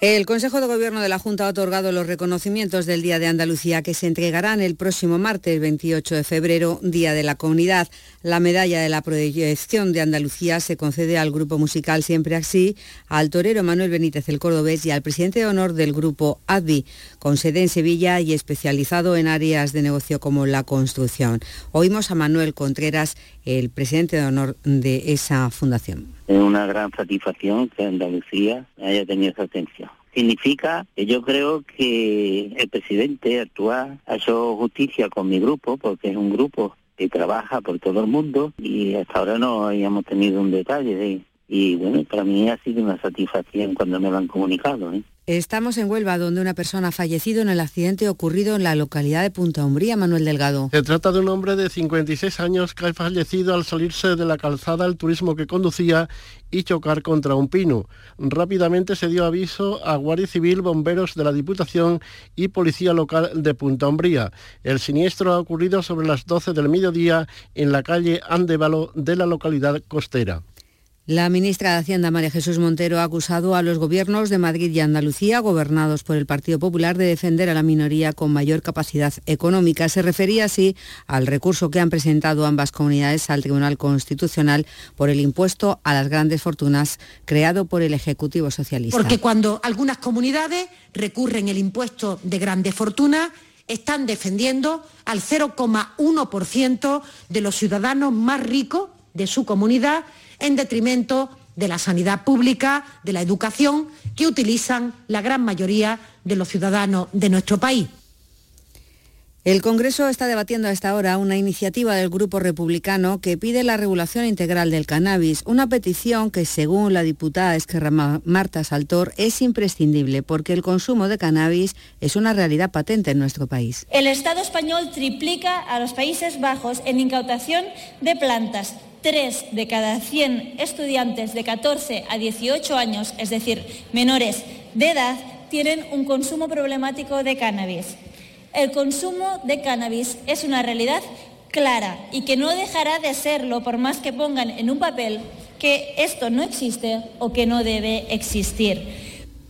El Consejo de Gobierno de la Junta ha otorgado los reconocimientos del Día de Andalucía que se entregarán el próximo martes 28 de febrero, Día de la Comunidad. La medalla de la proyección de Andalucía se concede al grupo musical Siempre Así, al torero Manuel Benítez el Cordobés y al presidente de honor del grupo ADVI, con sede en Sevilla y especializado en áreas de negocio como la construcción. Oímos a Manuel Contreras, el presidente de honor de esa fundación. Es una gran satisfacción que Andalucía haya tenido esa atención. Significa que yo creo que el presidente actual ha hecho justicia con mi grupo, porque es un grupo que trabaja por todo el mundo y hasta ahora no habíamos tenido un detalle de y bueno, para mí ha sido una satisfacción cuando me lo han comunicado. ¿eh? Estamos en Huelva, donde una persona ha fallecido en el accidente ocurrido en la localidad de Punta Umbría, Manuel Delgado. Se trata de un hombre de 56 años que ha fallecido al salirse de la calzada el turismo que conducía y chocar contra un pino. Rápidamente se dio aviso a Guardia Civil, bomberos de la Diputación y Policía Local de Punta Umbría. El siniestro ha ocurrido sobre las 12 del mediodía en la calle Andevalo de la localidad costera. La ministra de Hacienda, María Jesús Montero, ha acusado a los gobiernos de Madrid y Andalucía, gobernados por el Partido Popular, de defender a la minoría con mayor capacidad económica. Se refería así al recurso que han presentado ambas comunidades al Tribunal Constitucional por el impuesto a las grandes fortunas creado por el Ejecutivo Socialista. Porque cuando algunas comunidades recurren el impuesto de grandes fortunas, están defendiendo al 0,1% de los ciudadanos más ricos de su comunidad en detrimento de la sanidad pública, de la educación, que utilizan la gran mayoría de los ciudadanos de nuestro país. El Congreso está debatiendo a esta hora una iniciativa del Grupo Republicano que pide la regulación integral del cannabis, una petición que, según la diputada Esquerra Marta Saltor, es imprescindible porque el consumo de cannabis es una realidad patente en nuestro país. El Estado español triplica a los Países Bajos en incautación de plantas 3 de cada 100 estudiantes de 14 a 18 años, es decir, menores de edad, tienen un consumo problemático de cannabis. El consumo de cannabis es una realidad clara y que no dejará de serlo por más que pongan en un papel que esto no existe o que no debe existir.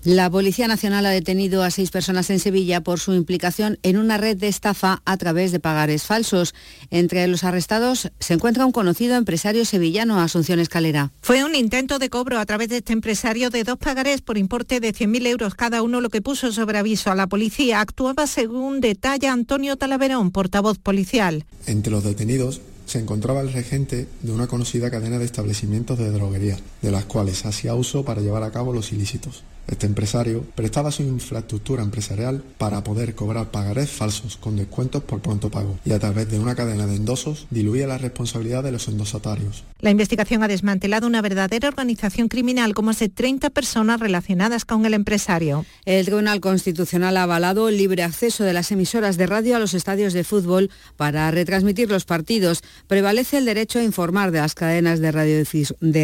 La Policía Nacional ha detenido a seis personas en Sevilla por su implicación en una red de estafa a través de pagares falsos. Entre los arrestados se encuentra un conocido empresario sevillano, Asunción Escalera. Fue un intento de cobro a través de este empresario de dos pagares por importe de 100.000 euros cada uno, lo que puso sobre aviso a la policía. Actuaba según detalla Antonio Talaverón, portavoz policial. Entre los detenidos se encontraba el regente de una conocida cadena de establecimientos de droguería, de las cuales hacía uso para llevar a cabo los ilícitos. Este empresario prestaba su infraestructura empresarial para poder cobrar pagarés falsos con descuentos por pronto pago y a través de una cadena de endosos diluía la responsabilidad de los endosatarios. La investigación ha desmantelado una verdadera organización criminal como más de 30 personas relacionadas con el empresario. El Tribunal Constitucional ha avalado el libre acceso de las emisoras de radio a los estadios de fútbol para retransmitir los partidos. Prevalece el derecho a informar de las cadenas de,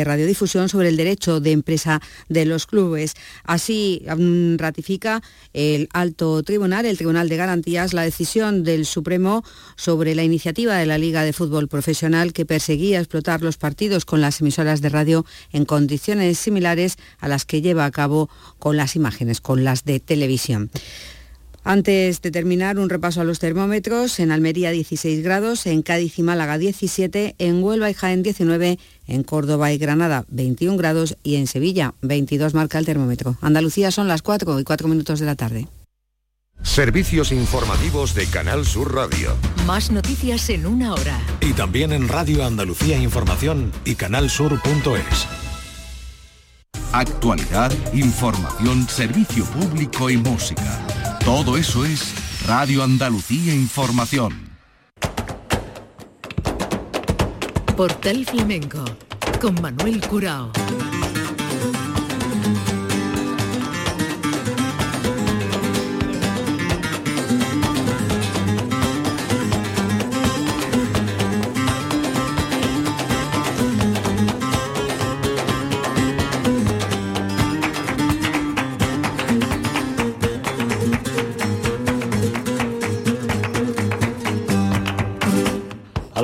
radiodifusión sobre el derecho de empresa de los clubes. Así mm, ratifica el alto tribunal, el Tribunal de Garantías, la decisión del Supremo sobre la iniciativa de la Liga de Fútbol Profesional que perseguía explotar los partidos con las emisoras de radio en condiciones similares a las que lleva a cabo con las imágenes, con las de televisión. Antes de terminar, un repaso a los termómetros. En Almería 16 grados, en Cádiz y Málaga 17, en Huelva y Jaén 19, en Córdoba y Granada 21 grados y en Sevilla 22 marca el termómetro. Andalucía son las 4 y 4 minutos de la tarde. Servicios informativos de Canal Sur Radio. Más noticias en una hora. Y también en Radio Andalucía Información y canalsur.es. Actualidad, información, servicio público y música. Todo eso es Radio Andalucía Información. Portal Flamenco con Manuel Curao.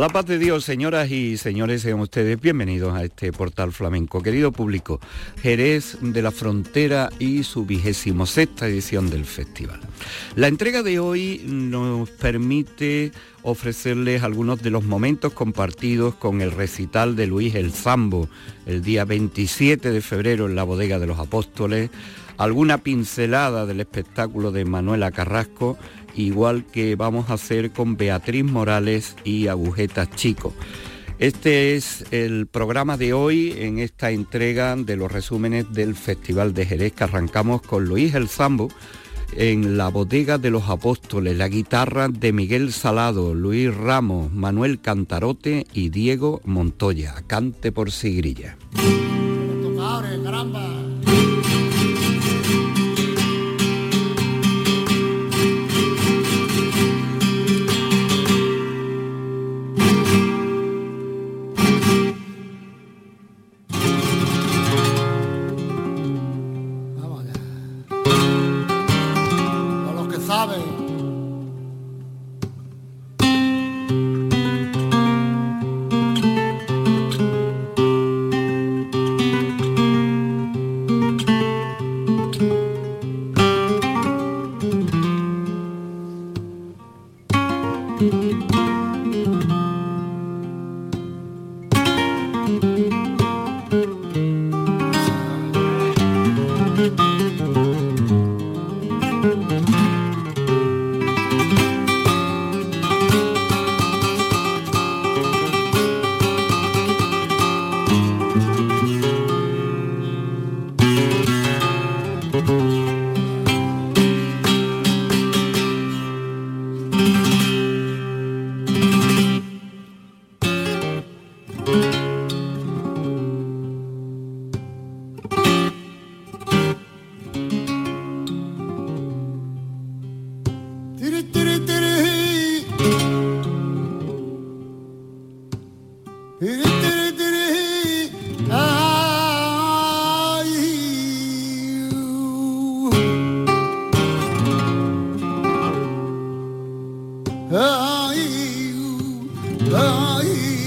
La paz de Dios, señoras y señores, sean ustedes bienvenidos a este portal flamenco. Querido público, Jerez de la Frontera y su vigésimo sexta edición del festival. La entrega de hoy nos permite ofrecerles algunos de los momentos compartidos con el recital de Luis el Zambo el día 27 de febrero en la Bodega de los Apóstoles, alguna pincelada del espectáculo de Manuela Carrasco igual que vamos a hacer con Beatriz Morales y Agujetas Chico. Este es el programa de hoy en esta entrega de los resúmenes del Festival de Jerez que arrancamos con Luis El Zambo en la bodega de los apóstoles, la guitarra de Miguel Salado, Luis Ramos, Manuel Cantarote y Diego Montoya. Cante por Sigrilla. 来。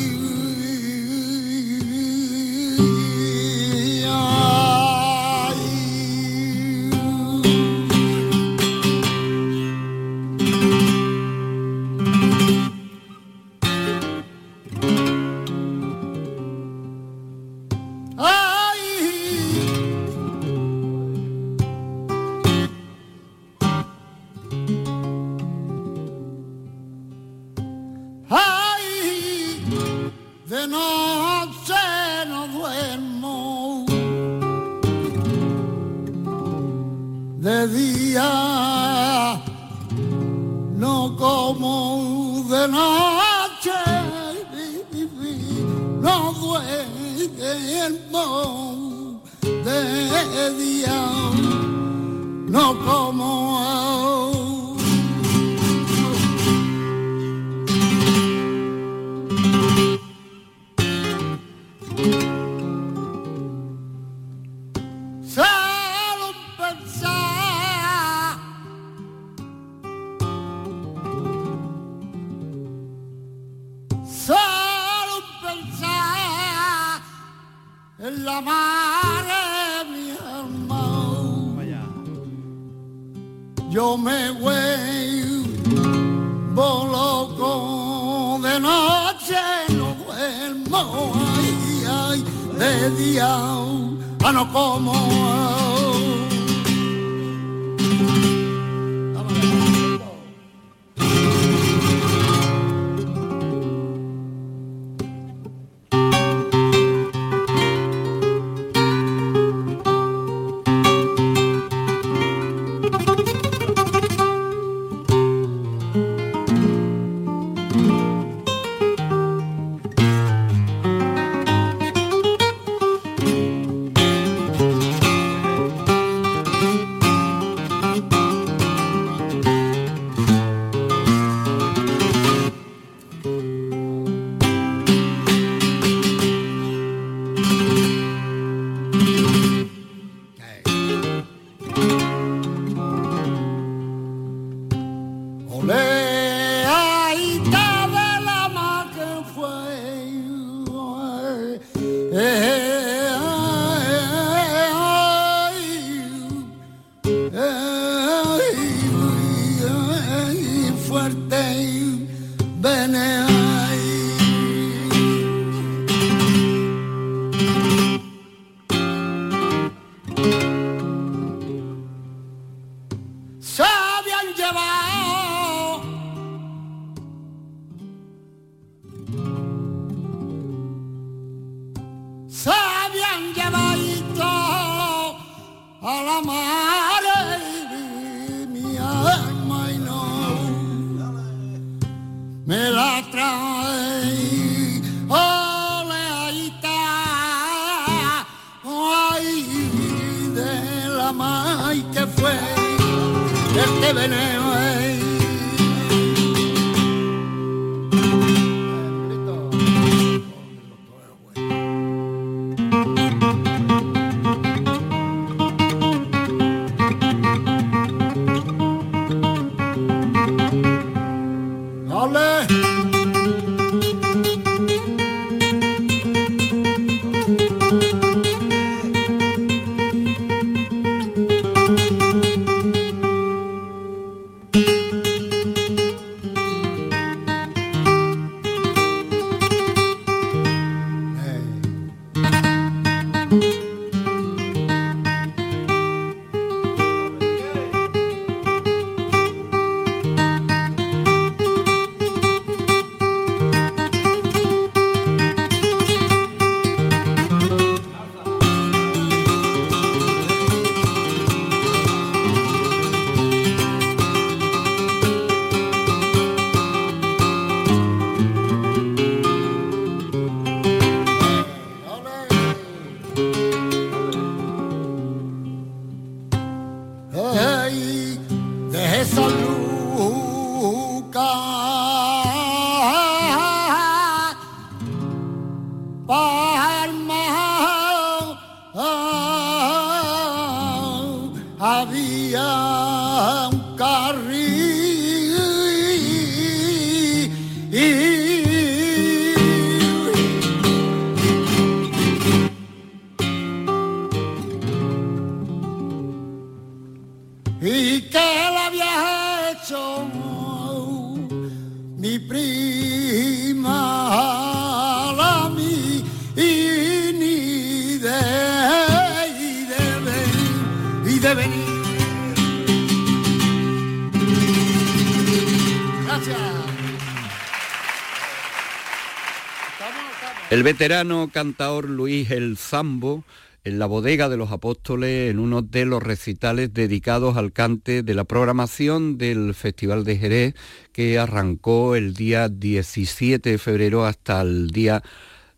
El veterano cantaor Luis El Zambo en la bodega de los apóstoles en uno de los recitales dedicados al cante de la programación del Festival de Jerez que arrancó el día 17 de febrero hasta el día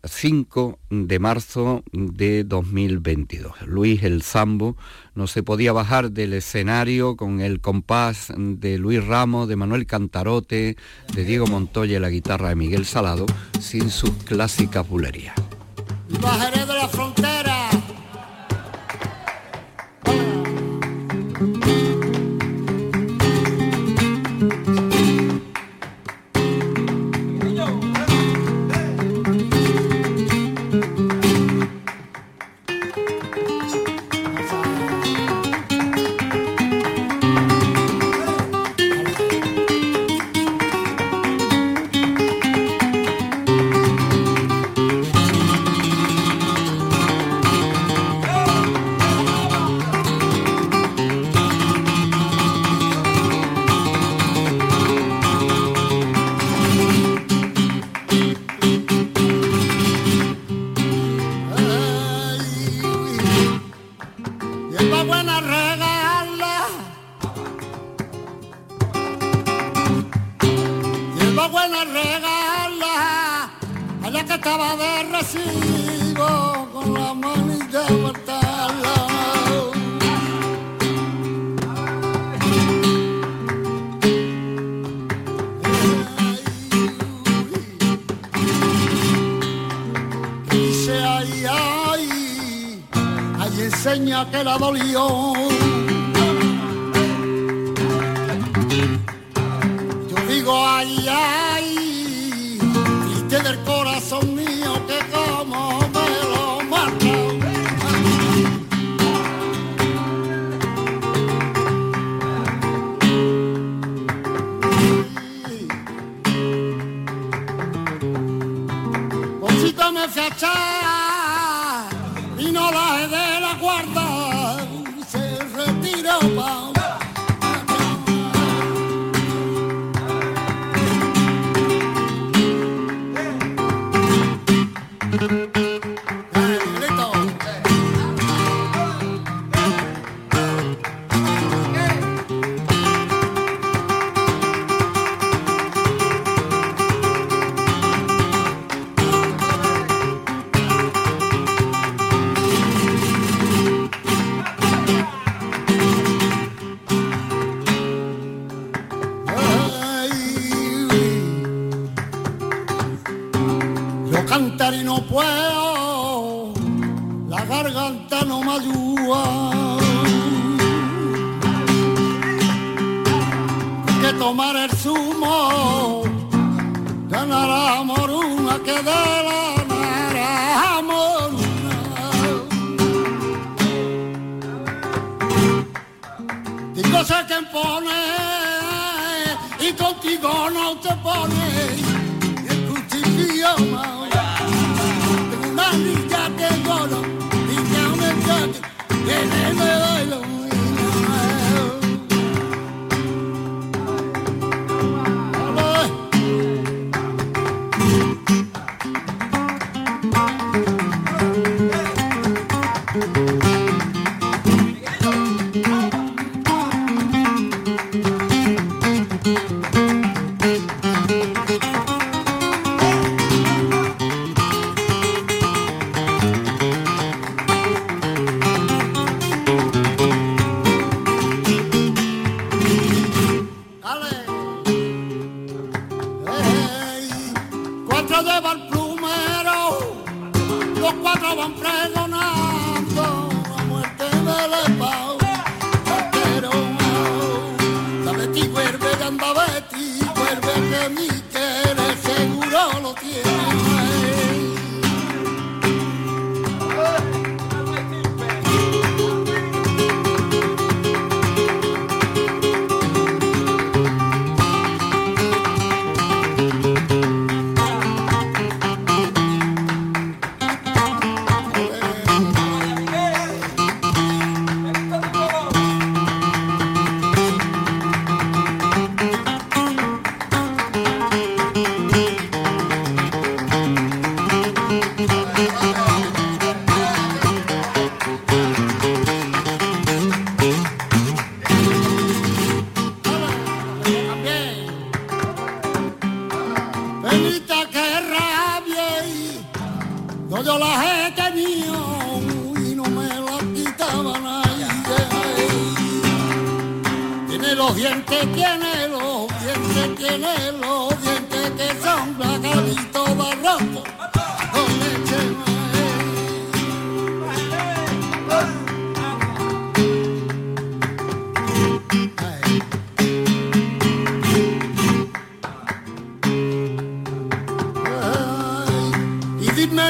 5 de marzo de 2022. Luis el Zambo no se podía bajar del escenario con el compás de Luis Ramos, de Manuel Cantarote, de Diego Montoya y la guitarra de Miguel Salado, sin sus clásicas bulerías.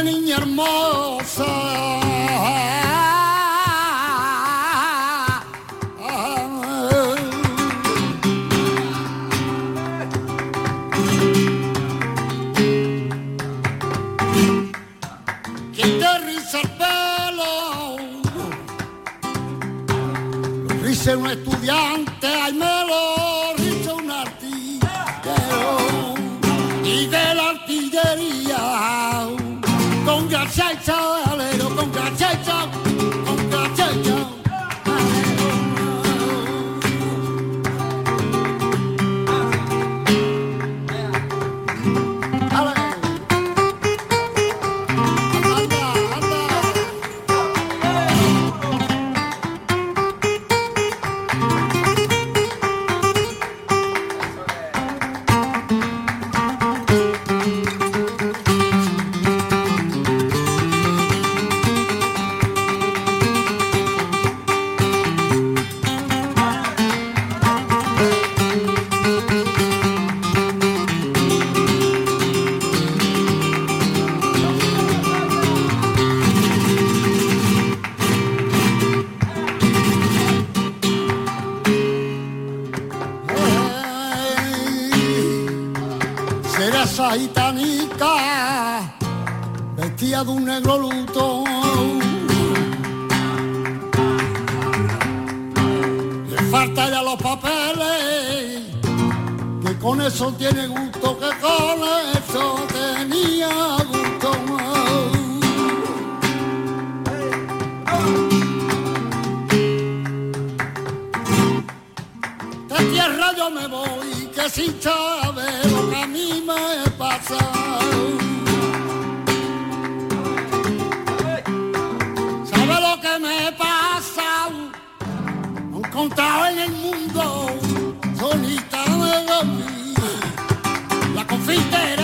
Niña hermosa. nuevo y que sin saber lo que a mí me pasa. ¿Sabe lo que me pasa? No contado en el mundo, solita me dormí. La confite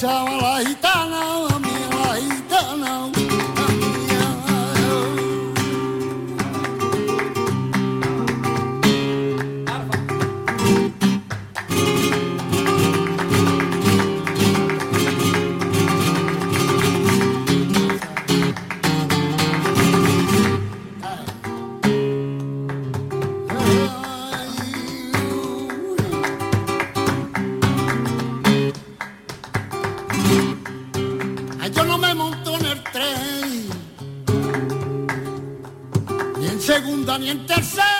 tchau, a e tá. y en tercer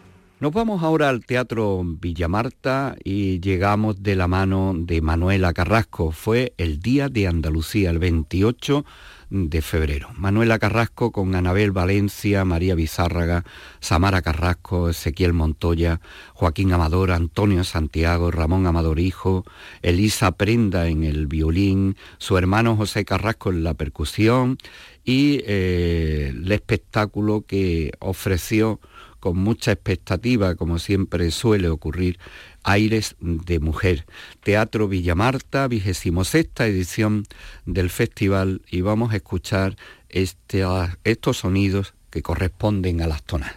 Nos vamos ahora al Teatro Villamarta y llegamos de la mano de Manuela Carrasco. Fue el Día de Andalucía, el 28 de febrero. Manuela Carrasco con Anabel Valencia, María Bizárraga, Samara Carrasco, Ezequiel Montoya, Joaquín Amador, Antonio Santiago, Ramón Amador Hijo, Elisa Prenda en el violín, su hermano José Carrasco en la percusión y eh, el espectáculo que ofreció con mucha expectativa, como siempre suele ocurrir, Aires de Mujer. Teatro Villamarta, vigésimo sexta edición del festival y vamos a escuchar este, estos sonidos que corresponden a las tonas.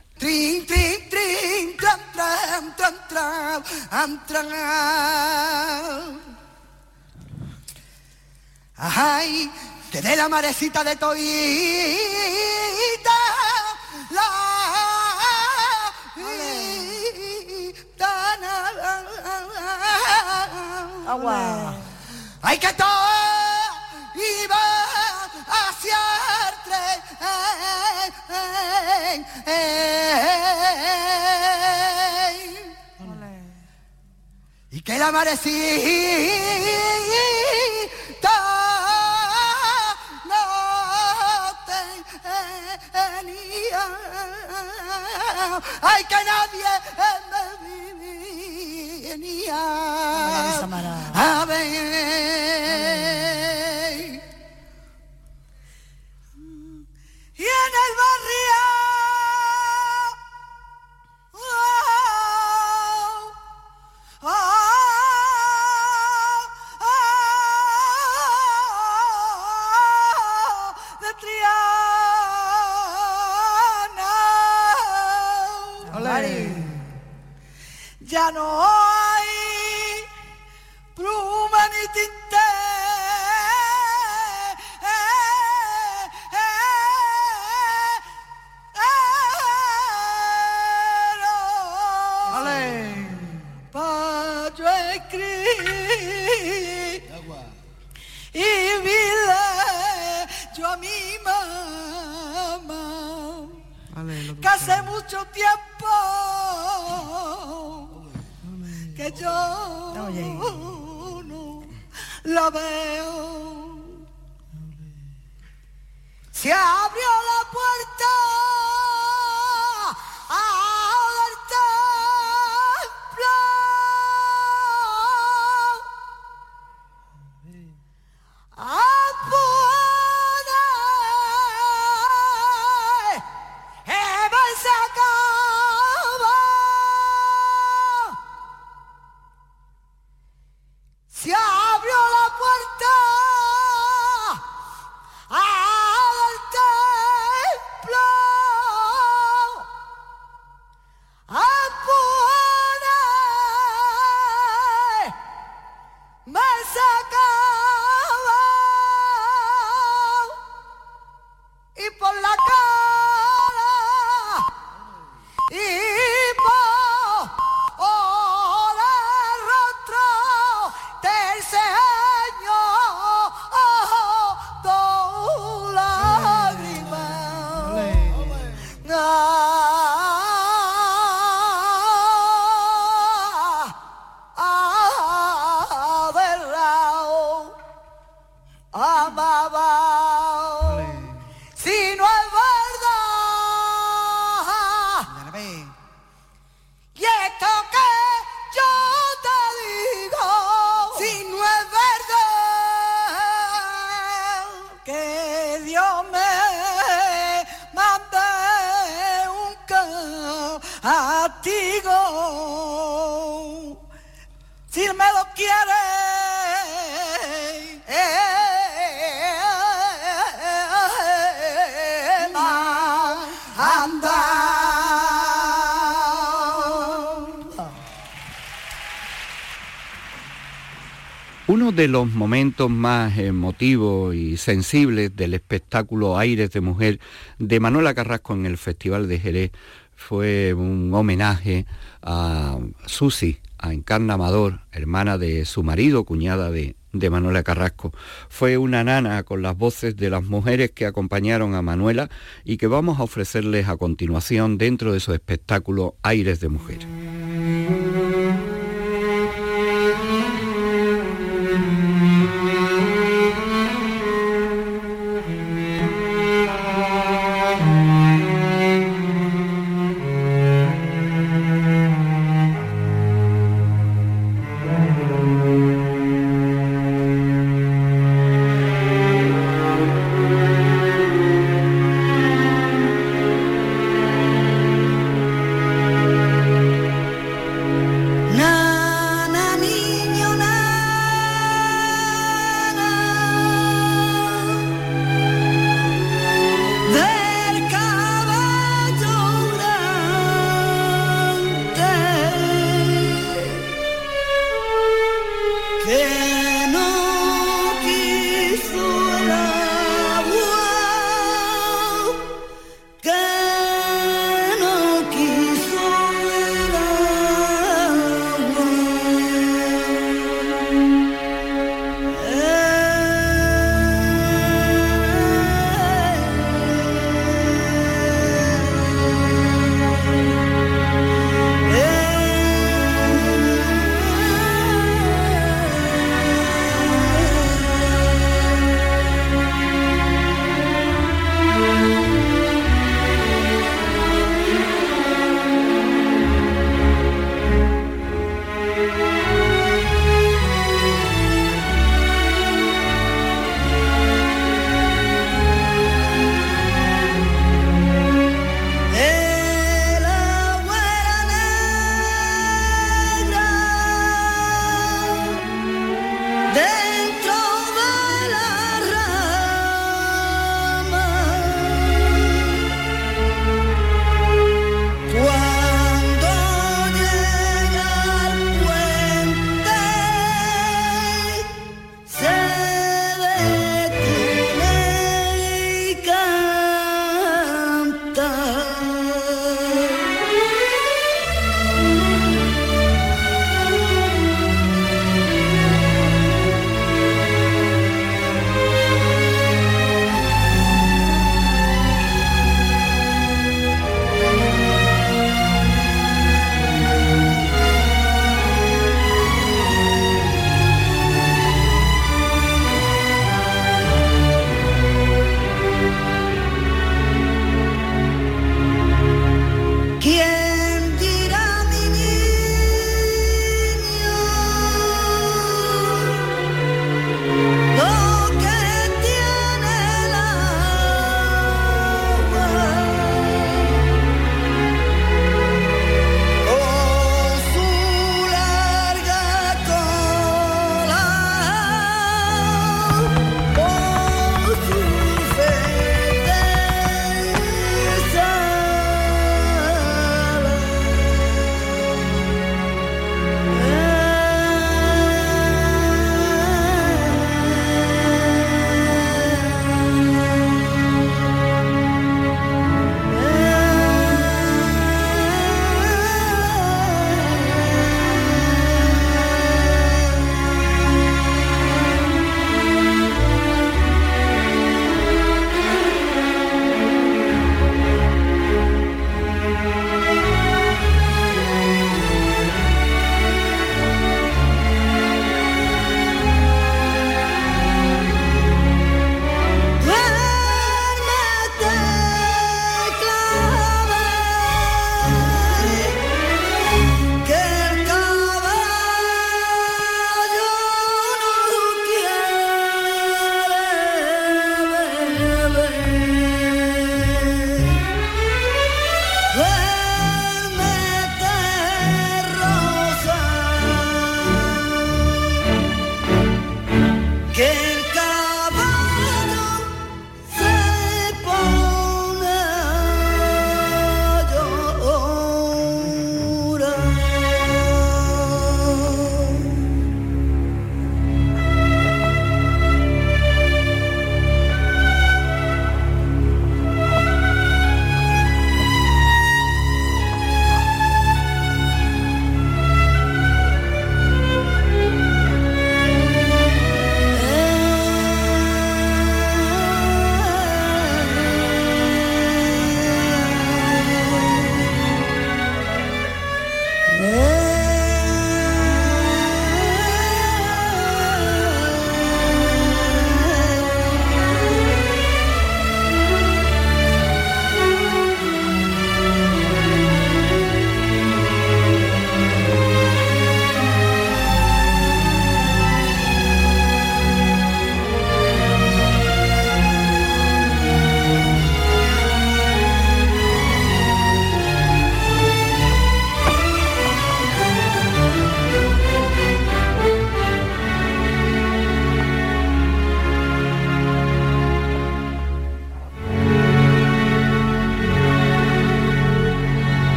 Ay, la marecita de la Agua. Ay, que todo iba hacia el tren. Y que la marecita tenía. Ay, que nadie me venía a ver. De los momentos más emotivos y sensibles del espectáculo Aires de Mujer de Manuela Carrasco en el Festival de Jerez fue un homenaje a Susi, a Encarna Amador, hermana de su marido, cuñada de, de Manuela Carrasco. Fue una nana con las voces de las mujeres que acompañaron a Manuela y que vamos a ofrecerles a continuación dentro de su espectáculo Aires de Mujer.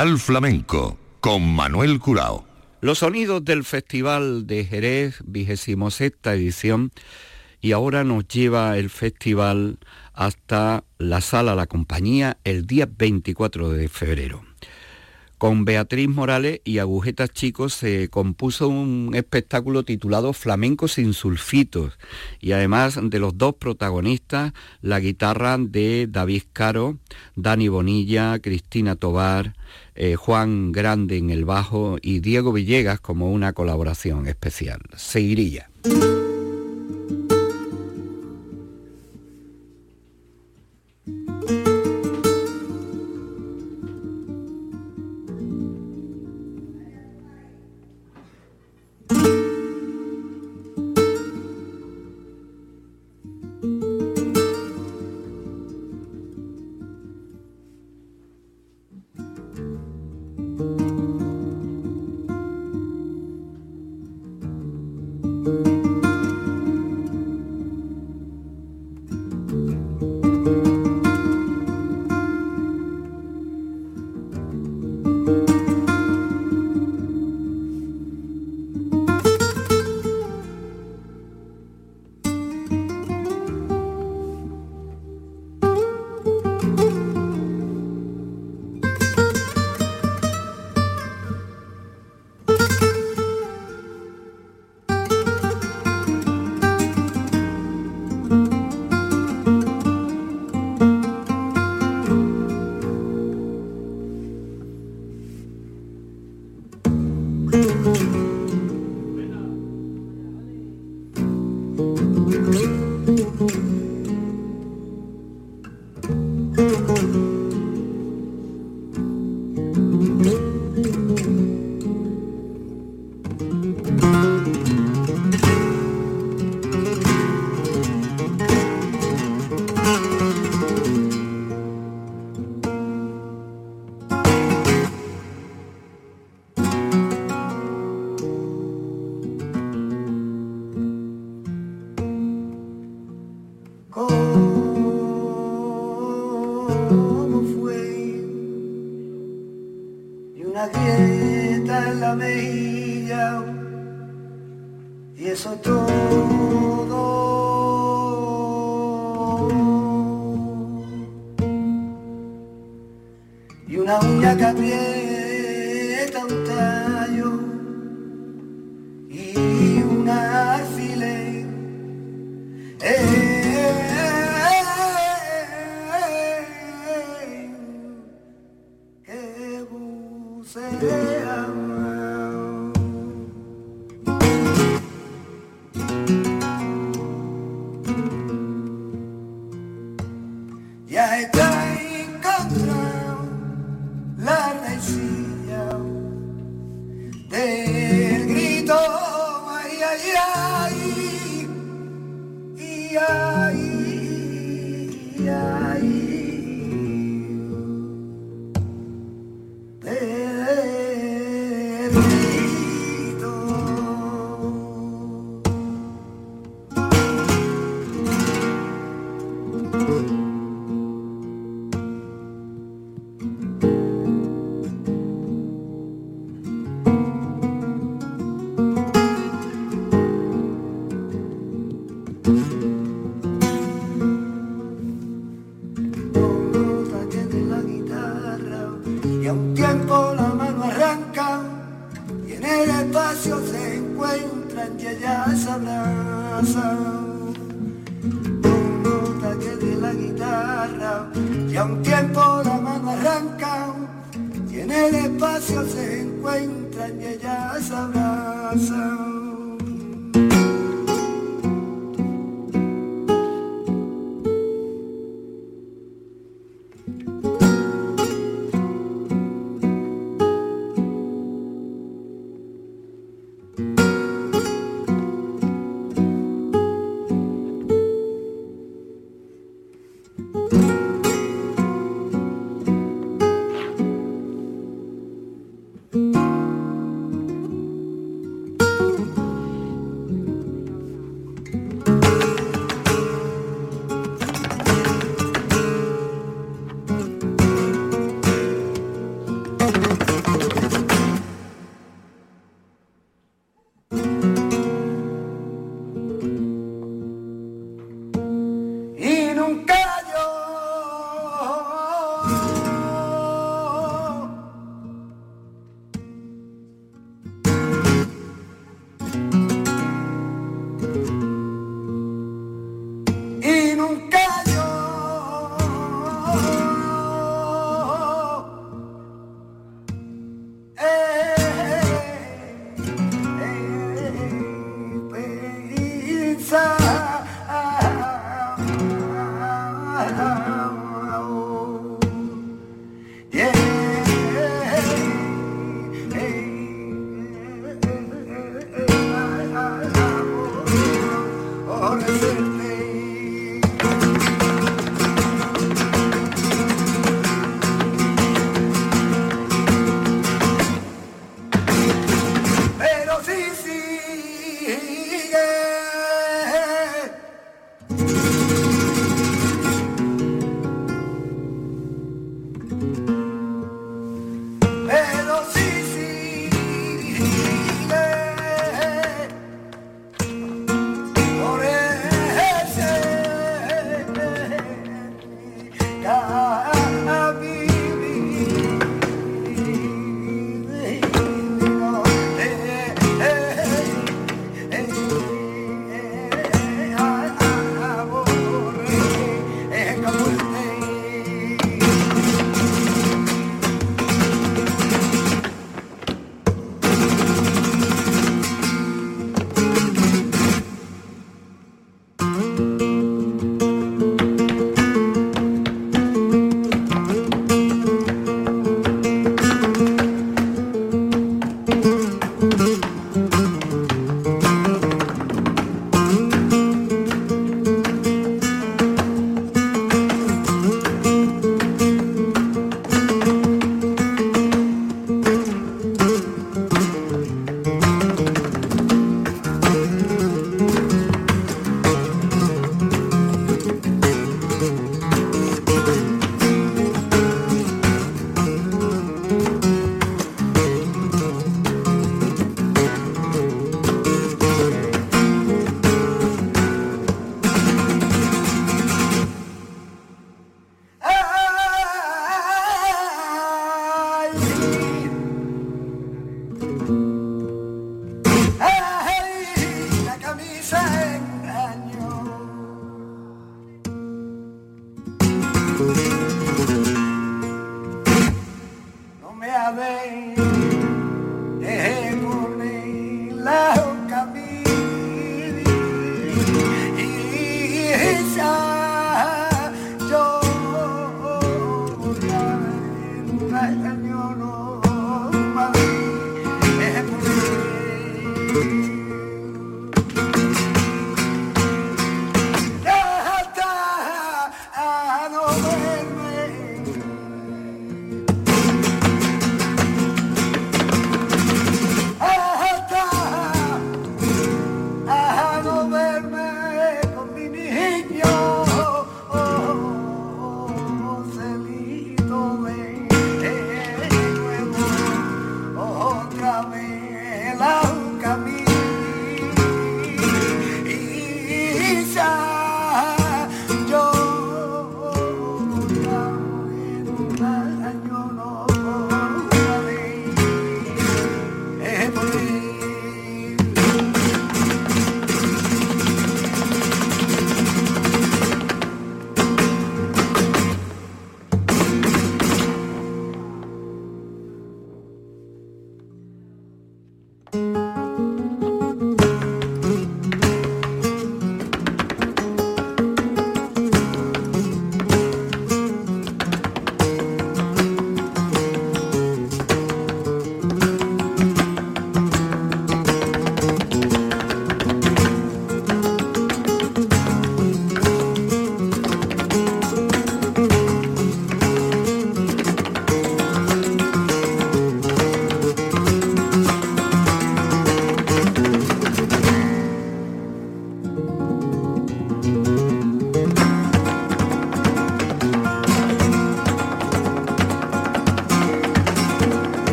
Portal Flamenco con Manuel Curao. Los sonidos del Festival de Jerez, vigésimo sexta edición, y ahora nos lleva el festival hasta la sala La Compañía el día 24 de febrero. Con Beatriz Morales y Agujetas Chicos se compuso un espectáculo titulado Flamenco sin sulfitos y además de los dos protagonistas, la guitarra de David Caro, Dani Bonilla, Cristina Tobar, eh, Juan Grande en el bajo y Diego Villegas como una colaboración especial. Seguiría.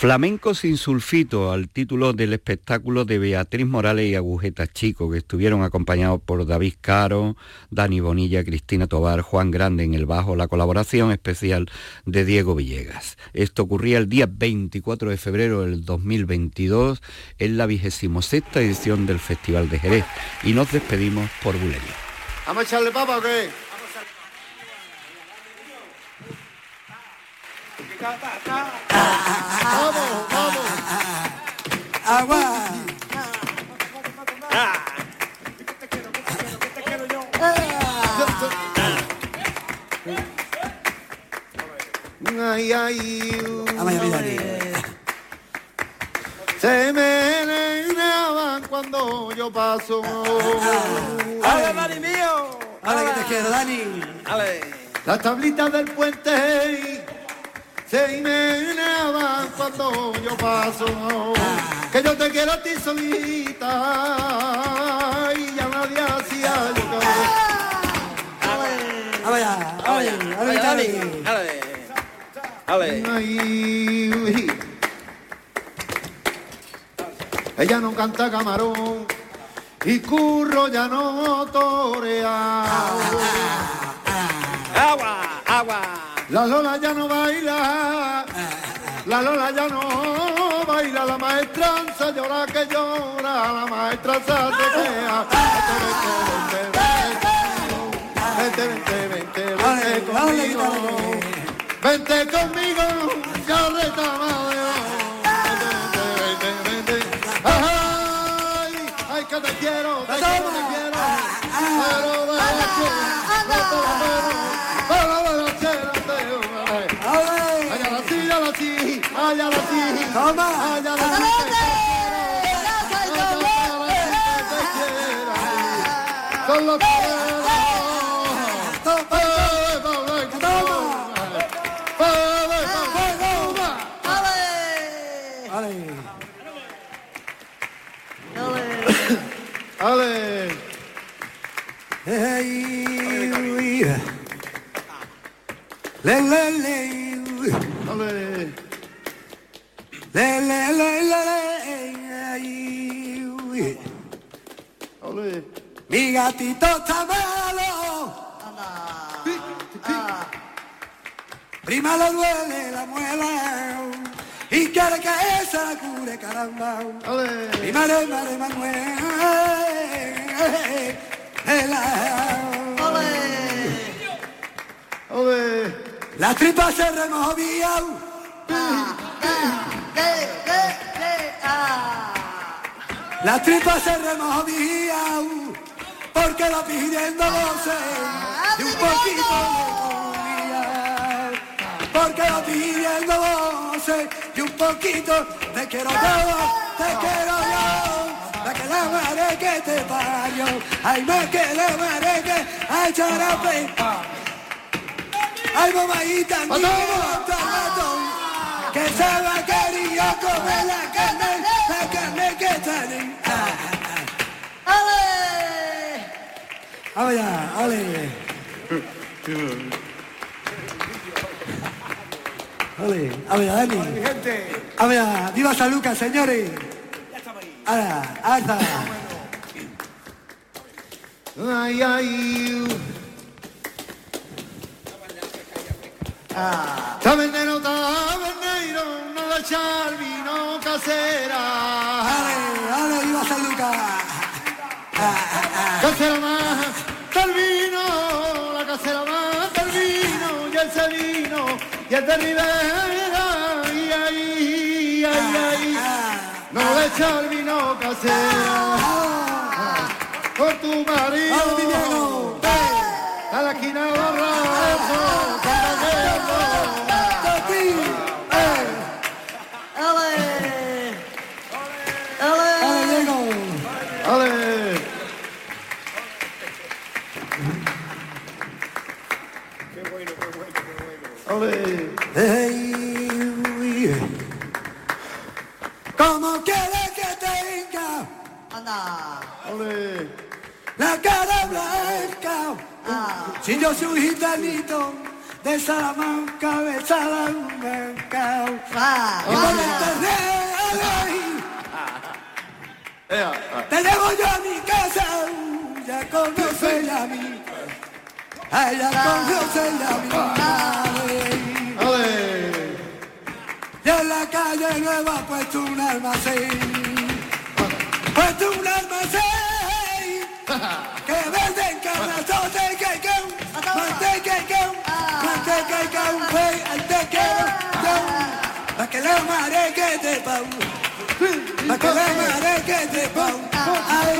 Flamenco sin sulfito, al título del espectáculo de Beatriz Morales y Agujetas Chico, que estuvieron acompañados por David Caro, Dani Bonilla, Cristina Tobar, Juan Grande en el bajo, la colaboración especial de Diego Villegas. Esto ocurría el día 24 de febrero del 2022 en la vigésimo sexta edición del Festival de Jerez y nos despedimos por Bulería. ¿Vamos a echarle papa o qué? Vamos, Agua. Ay, ay, Vidal. se me meneaban cuando yo paso. ¡Ale, Dani mío! ¡Ale, que te quiero, Dani! ¡Ale! Las tablitas del puente se meneaban cuando yo paso. Que yo te quiero a ti solita y ya nadie hacía. Ella no canta camarón y curro ya no torea. ¡Agua! ¡Agua! La Lola ya no baila, la Lola ya no baila, la maestranza llora que llora, la maestranza se queja. Vente, vente, vente, vente, vente conmigo. Vente conmigo, ya reclamadeo. Vente, vente, vente, vente. Ay, ay, que te quiero, te quiero, te quiero. Pero ay, a la sí. Toma. Ay, a la sí, que te quiero. Son los Ale. ¡Ey! uy. ¡Le, le, le! Ale. ¡Le, le, le, le, le! Mi gatito está malo. Prima le duele la muela y quiere que se la cure caramba. Prima le madre Manuel. La tripa se removía. La tripa se removía porque va pidiendo doce y un poquito de comida. Porque va pidiendo doce y un poquito te quiero yo, te quiero yo. La que la madre que te parió, ay me que la madre que ay charape. Ay mamadita que se va querido comer la carne, la en... ¡Ale! ya, ale. Ale, ale, Dani. Ale, viva San Lucas, señores. Ahora, alza. Ay, ay. Tabernero, tabernero, no le echar vino casera. Ale, ale, viva San Lucas. Casera más del vino, la casera más del vino, y el celino, y el de Rivera, ay, ay, ay, ay. No le echar vino casera. Por tu marido. A la esquina borracho, Si yo soy gitanito, de Salamanca, de Salamanca. Y por el terreno te llevo yo a mi casa, ya conoce ya mi, ella conoce ya mi madre. Y en la calle nueva ha puesto un almacén, puesto un almacén, que venden carrazote que que manteca que que manteca que un fe, al te que para que la mare que te pau. Pa' que la madre que te pon Ay,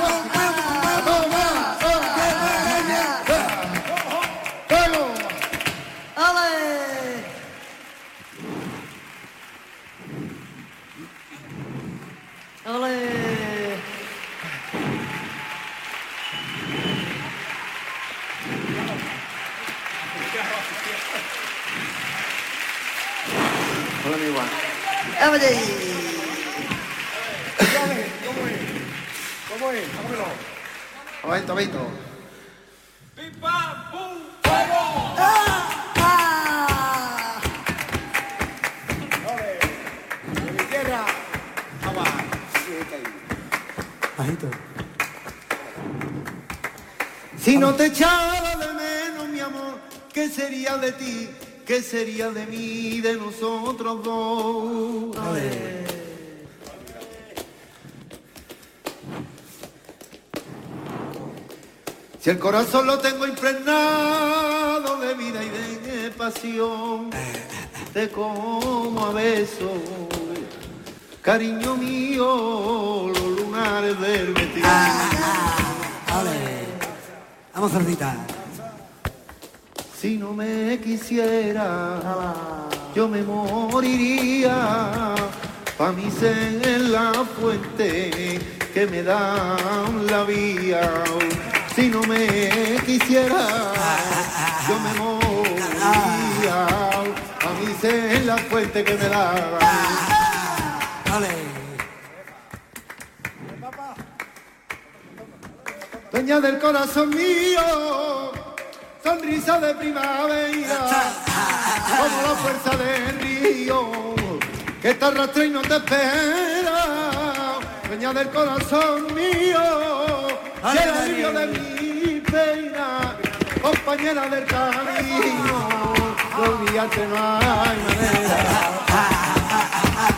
vamos, vamos, vamos, que vaya. ¡Ale! ¡Ale! ¡Ale! ¿Cómo es? ¿Cómo es? ¿Cómo es? Dámelo. Abento, abento. Bajito. Si no te echara de menos, mi amor, ¿qué sería de ti? ¿Qué sería de mí, de nosotros dos? Si el corazón lo tengo impregnado de vida y de pasión, te como a besos, cariño mío, los lunares del vestido. Vamos, Cerdita. Si no me quisiera, yo me moriría. Pa' mí en la fuente que me dan la vía. Si no me quisiera, yo me moriría. Pa' mí en la fuente que me da la vía. Dueña del corazón mío, sonrisa de primavera, como la fuerza del río, que te arrastra y no te espera. Dueña del corazón mío, y el alivio de mi pena, compañera del camino, de olvidarte no hay manera.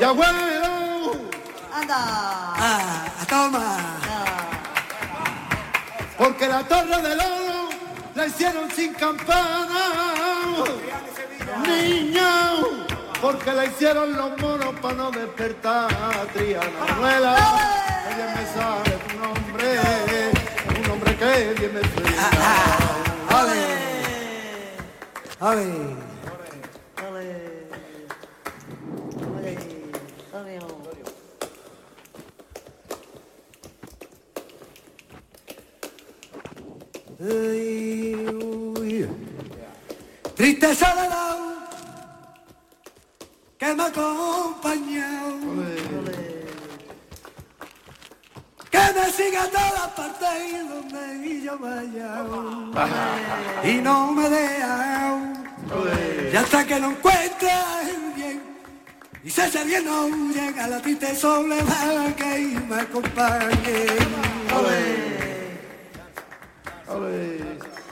Ya abuelo, ¡Anda! Ah, toma. Porque la torre del oro la hicieron sin campana. Niña, porque la hicieron los monos para no despertar. Triana Manuela, que bien me sale tu nombre, un nombre que bien me suena. Ale. Ale. Ay, uy. Triste soledad que me ha acompañado. Que me siga a todas partes y donde yo vaya. Y no me deja. Y hasta que no encuentre el bien. Y se se bien no llega la triste soledad que me acompañe.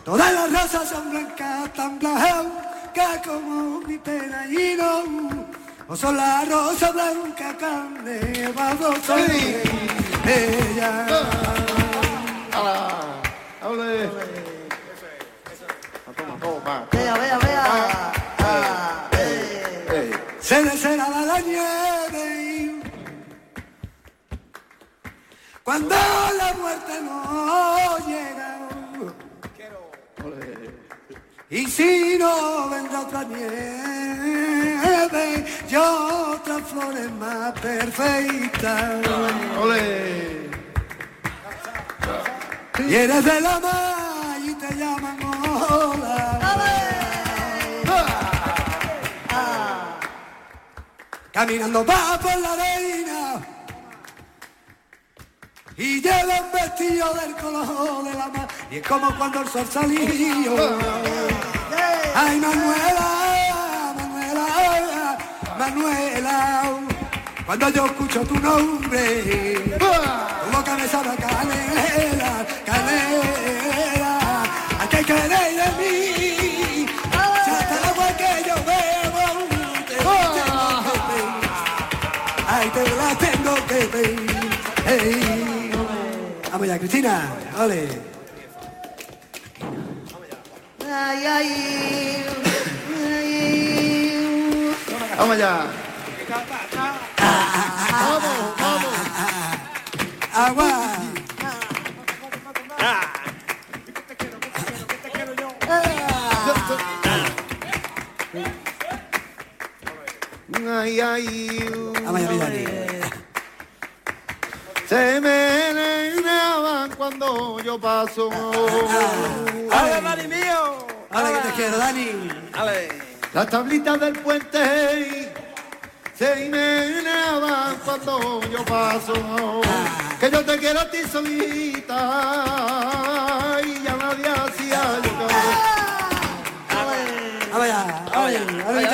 Todas las rosas son blancas, tan blancas como mi pena y no. O son las rosas blancas que han nevado sobre ella. Ole. Toma. Vea, vea, vea. Se desherada la nieve. Cuando la muerte no llega. Y si no vendrá otra nieve y otras flores más perfectas. Y eres de la mar y te llaman hola. Caminando va por la arena y lleva un vestido del color de la mar y es como cuando el sol salía. Ay Manuela, Manuela, Manuela, cuando yo escucho tu nombre, tu boca me sabe canela, canela, ¿a qué queréis de mí? Hasta el agua que yo bebo. Ay, te la tengo que pedir. Vamos ya, Cristina, ole. Ay, ay, ay. Vamos allá. Vamos, vamos. Agua. Ay, ay. Vidani. Se me cuando yo paso. ¡Ale, Dani mío! ¡Ale, que te quiero, Dani! Las tablitas del puente se meneaban cuando yo paso. Que yo te quiero a ti solita y ya nadie hacía yo. Vamos allá, vamos allá, vamos allá,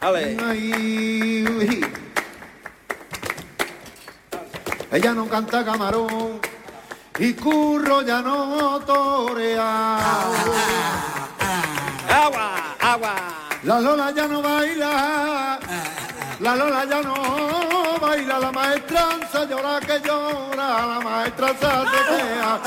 Dani. Ella no canta camarón y curro ya no torea. Agua, agua. La Lola ya no baila, la Lola ya no baila, la maestranza llora que llora, la maestranza se queja.